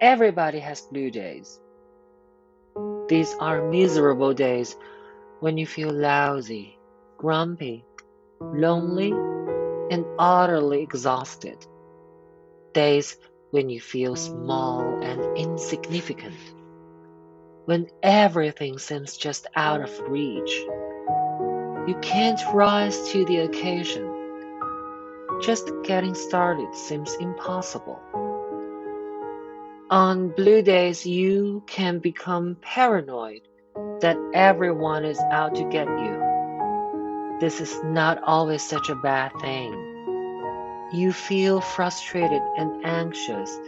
Everybody has blue days. These are miserable days when you feel lousy, grumpy, lonely, and utterly exhausted. Days when you feel small and insignificant. When everything seems just out of reach. You can't rise to the occasion. Just getting started seems impossible. On blue days, you can become paranoid that everyone is out to get you. This is not always such a bad thing. You feel frustrated and anxious,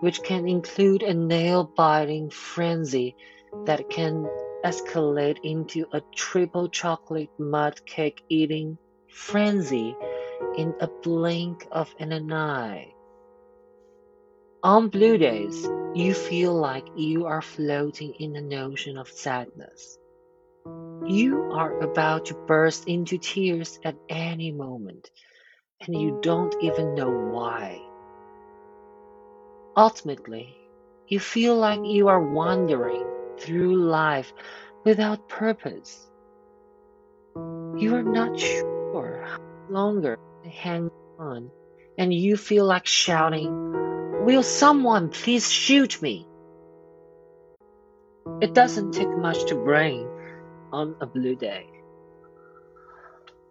which can include a nail biting frenzy that can escalate into a triple chocolate mud cake eating frenzy in a blink of an eye. On blue days, you feel like you are floating in an ocean of sadness. You are about to burst into tears at any moment, and you don't even know why. Ultimately, you feel like you are wandering through life without purpose. You are not sure how longer to hang on, and you feel like shouting, Will someone please shoot me? It doesn't take much to brain on a blue day.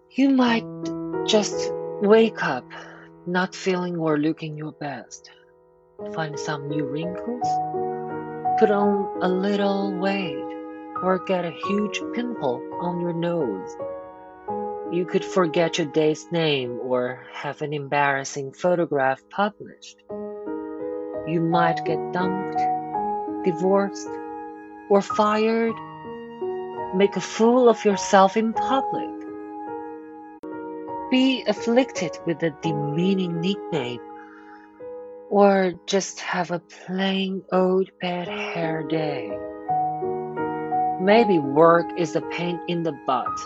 You might just wake up not feeling or looking your best, find some new wrinkles, put on a little weight, or get a huge pimple on your nose. You could forget your day's name or have an embarrassing photograph published. You might get dumped, divorced, or fired. Make a fool of yourself in public. Be afflicted with a demeaning nickname, or just have a plain old bad hair day. Maybe work is a pain in the butt.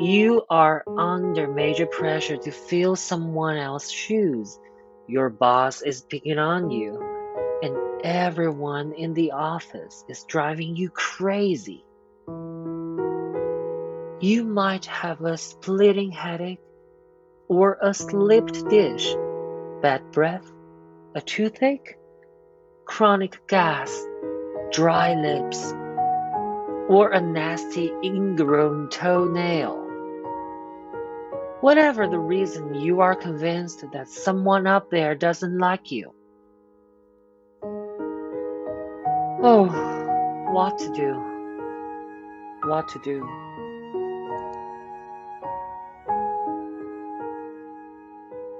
You are under major pressure to fill someone else's shoes your boss is picking on you, and everyone in the office is driving you crazy. You might have a splitting headache or a slipped disc, bad breath, a toothache, chronic gas, dry lips, or a nasty ingrown toenail. Whatever the reason, you are convinced that someone up there doesn't like you. Oh, what to do? What to do?